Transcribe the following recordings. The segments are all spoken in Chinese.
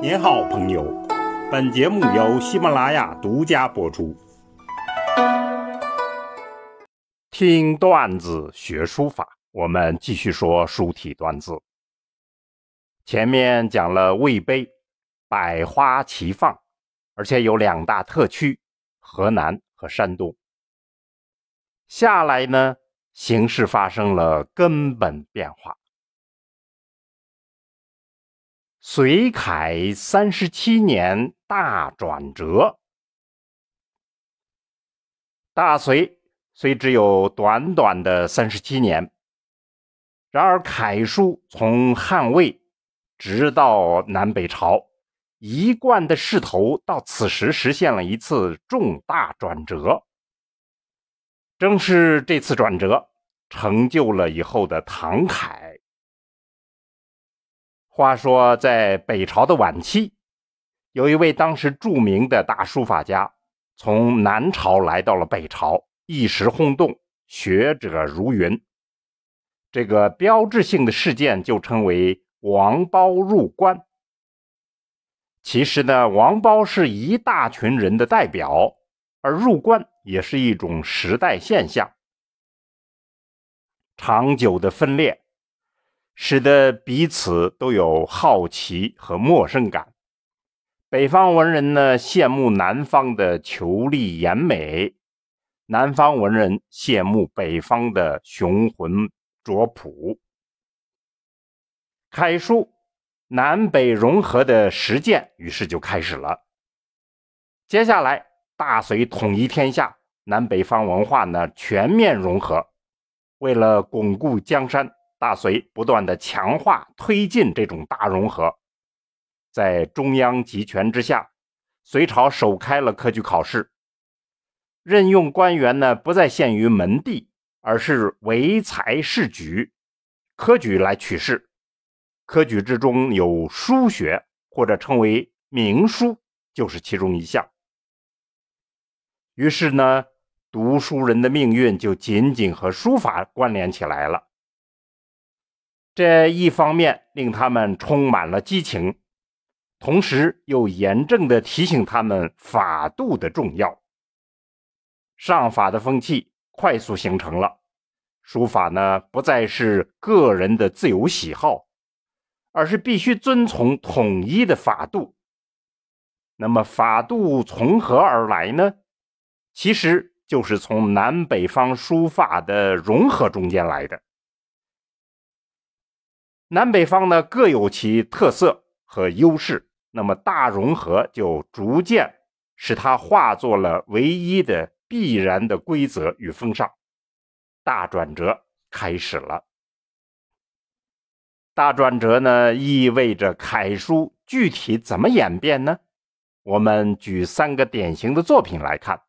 您好，朋友。本节目由喜马拉雅独家播出。听段子学书法，我们继续说书体段字。前面讲了魏碑，百花齐放，而且有两大特区：河南和山东。下来呢，形势发生了根本变化。隋凯三十七年大转折，大隋虽只有短短的三十七年，然而楷书从汉魏直到南北朝，一贯的势头到此时实现了一次重大转折。正是这次转折，成就了以后的唐楷。话说，在北朝的晚期，有一位当时著名的大书法家，从南朝来到了北朝，一时轰动，学者如云。这个标志性的事件就称为“王褒入关”。其实呢，王褒是一大群人的代表，而入关也是一种时代现象。长久的分裂。使得彼此都有好奇和陌生感。北方文人呢羡慕南方的遒丽妍美，南方文人羡慕北方的雄浑卓朴。楷书南北融合的实践于是就开始了。接下来，大隋统一天下，南北方文化呢全面融合。为了巩固江山。大隋不断的强化推进这种大融合，在中央集权之下，隋朝首开了科举考试，任用官员呢不再限于门第，而是唯才是举，科举来取士。科举之中有书学，或者称为名书，就是其中一项。于是呢，读书人的命运就紧紧和书法关联起来了。这一方面令他们充满了激情，同时又严正的提醒他们法度的重要。上法的风气快速形成了，书法呢不再是个人的自由喜好，而是必须遵从统一的法度。那么法度从何而来呢？其实就是从南北方书法的融合中间来的。南北方呢各有其特色和优势，那么大融合就逐渐使它化作了唯一的必然的规则与风尚。大转折开始了。大转折呢意味着楷书具体怎么演变呢？我们举三个典型的作品来看：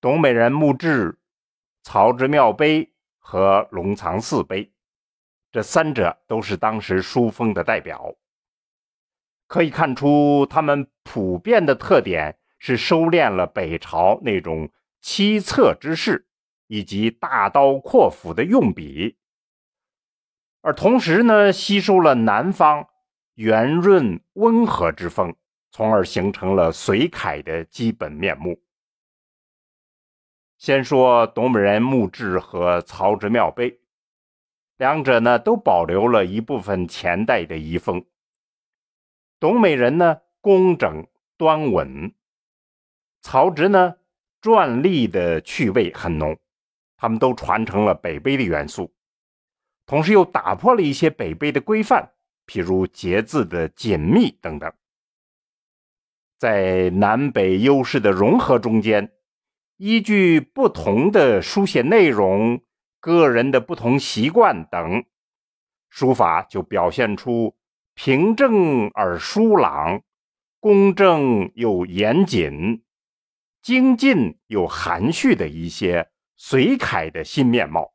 董美人墓志、曹植庙碑和龙藏寺碑。这三者都是当时书风的代表，可以看出他们普遍的特点是收敛了北朝那种凄恻之势以及大刀阔斧的用笔，而同时呢，吸收了南方圆润温和之风，从而形成了隋楷的基本面目。先说董美人墓志和曹植庙碑。两者呢都保留了一部分前代的遗风。董美人呢工整端稳，曹植呢篆隶的趣味很浓，他们都传承了北碑的元素，同时又打破了一些北碑的规范，譬如节字的紧密等等。在南北优势的融合中间，依据不同的书写内容。个人的不同习惯等，书法就表现出平正而疏朗、公正又严谨、精进又含蓄的一些隋楷的新面貌。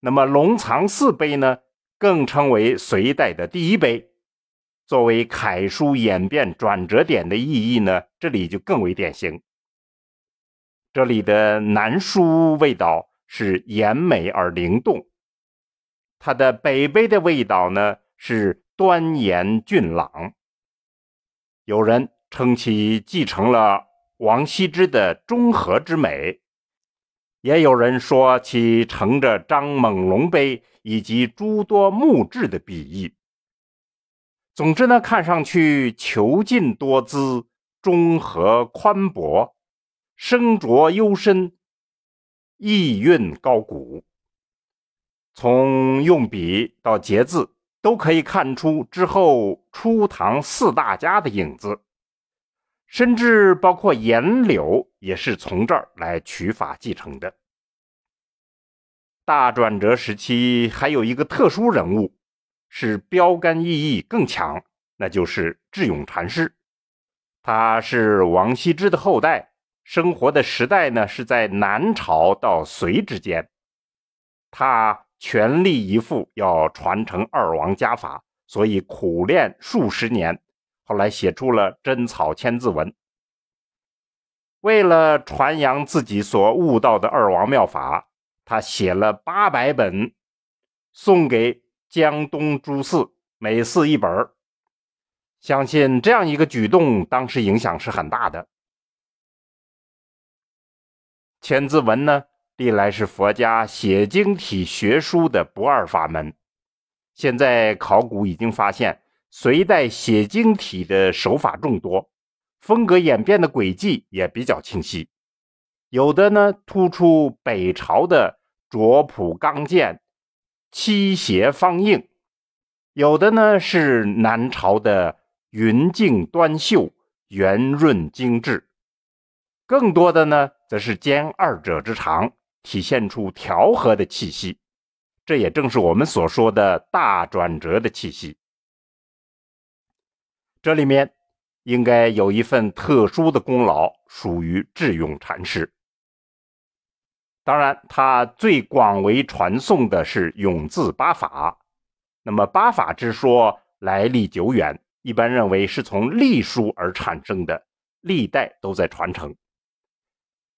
那么龙藏寺碑呢，更称为隋代的第一碑，作为楷书演变转折点的意义呢，这里就更为典型。这里的南书味道。是严美而灵动，它的北碑的味道呢是端严俊朗。有人称其继承了王羲之的中和之美，也有人说其承着张猛龙碑以及诸多墓志的笔意。总之呢，看上去遒劲多姿，中和宽博，声浊幽深，意蕴高古。从用笔到结字，都可以看出之后初唐四大家的影子，甚至包括颜柳也是从这儿来取法继承的。大转折时期还有一个特殊人物，是标杆意义更强，那就是智勇禅师。他是王羲之的后代，生活的时代呢是在南朝到隋之间，他。全力以赴要传承二王家法，所以苦练数十年，后来写出了《真草千字文》。为了传扬自己所悟到的二王妙法，他写了八百本，送给江东诸寺，每寺一本。相信这样一个举动，当时影响是很大的。千字文呢？历来是佛家写经体学书的不二法门。现在考古已经发现，隋代写经体的手法众多，风格演变的轨迹也比较清晰。有的呢突出北朝的拙朴刚健、七斜方硬；有的呢是南朝的匀净端秀、圆润精致；更多的呢则是兼二者之长。体现出调和的气息，这也正是我们所说的大转折的气息。这里面应该有一份特殊的功劳，属于智勇禅师。当然，他最广为传颂的是永字八法。那么，八法之说来历久远，一般认为是从隶书而产生的，历代都在传承。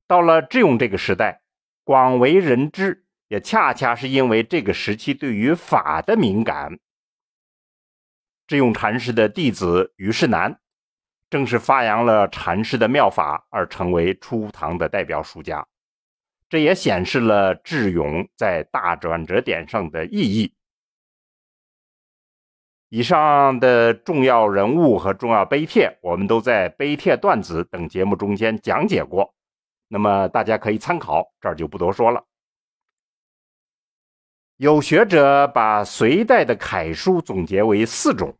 到了智勇这个时代。广为人知，也恰恰是因为这个时期对于法的敏感。智勇禅师的弟子虞世南，正是发扬了禅师的妙法而成为初唐的代表书家。这也显示了智勇在大转折点上的意义。以上的重要人物和重要碑帖，我们都在《碑帖段子》等节目中间讲解过。那么大家可以参考，这儿就不多说了。有学者把隋代的楷书总结为四种，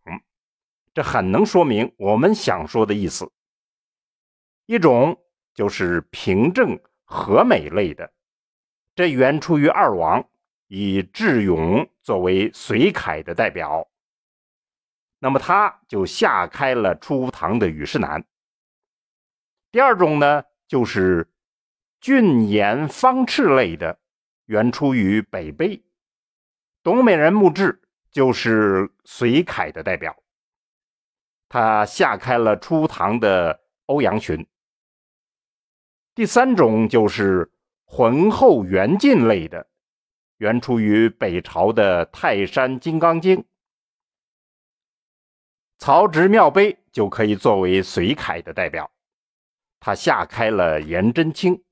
这很能说明我们想说的意思。一种就是平正和美类的，这源出于二王，以智勇作为隋楷的代表，那么他就下开了初唐的虞世南。第二种呢，就是。俊颜方赤类的，原出于北碑，董美人墓志就是隋楷的代表，他下开了初唐的欧阳询。第三种就是浑厚圆劲类的，原出于北朝的泰山金刚经，曹植庙碑就可以作为隋楷的代表，他下开了颜真卿。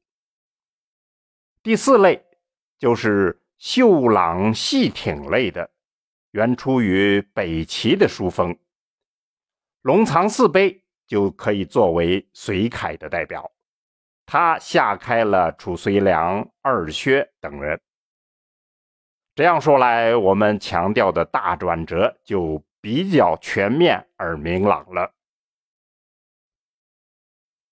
第四类就是秀朗细挺类的，原出于北齐的书风，龙藏寺碑就可以作为隋楷的代表，他下开了褚遂良、二薛等人。这样说来，我们强调的大转折就比较全面而明朗了。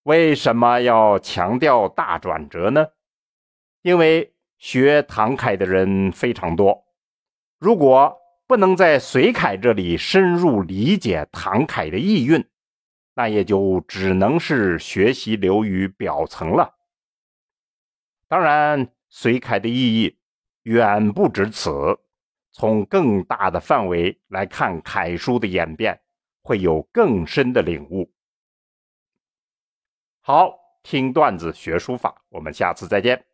为什么要强调大转折呢？因为学唐楷的人非常多，如果不能在隋楷这里深入理解唐楷的意蕴，那也就只能是学习流于表层了。当然，隋楷的意义远不止此，从更大的范围来看楷书的演变，会有更深的领悟。好，听段子学书法，我们下次再见。